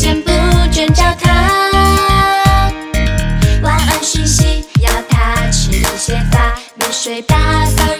先不准找他，晚安讯息要他吃些饭，没睡把骚扰。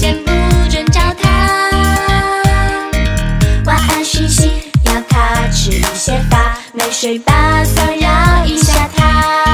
先不准找。晚安讯息要吃一些饭，没睡吧？骚扰一下他。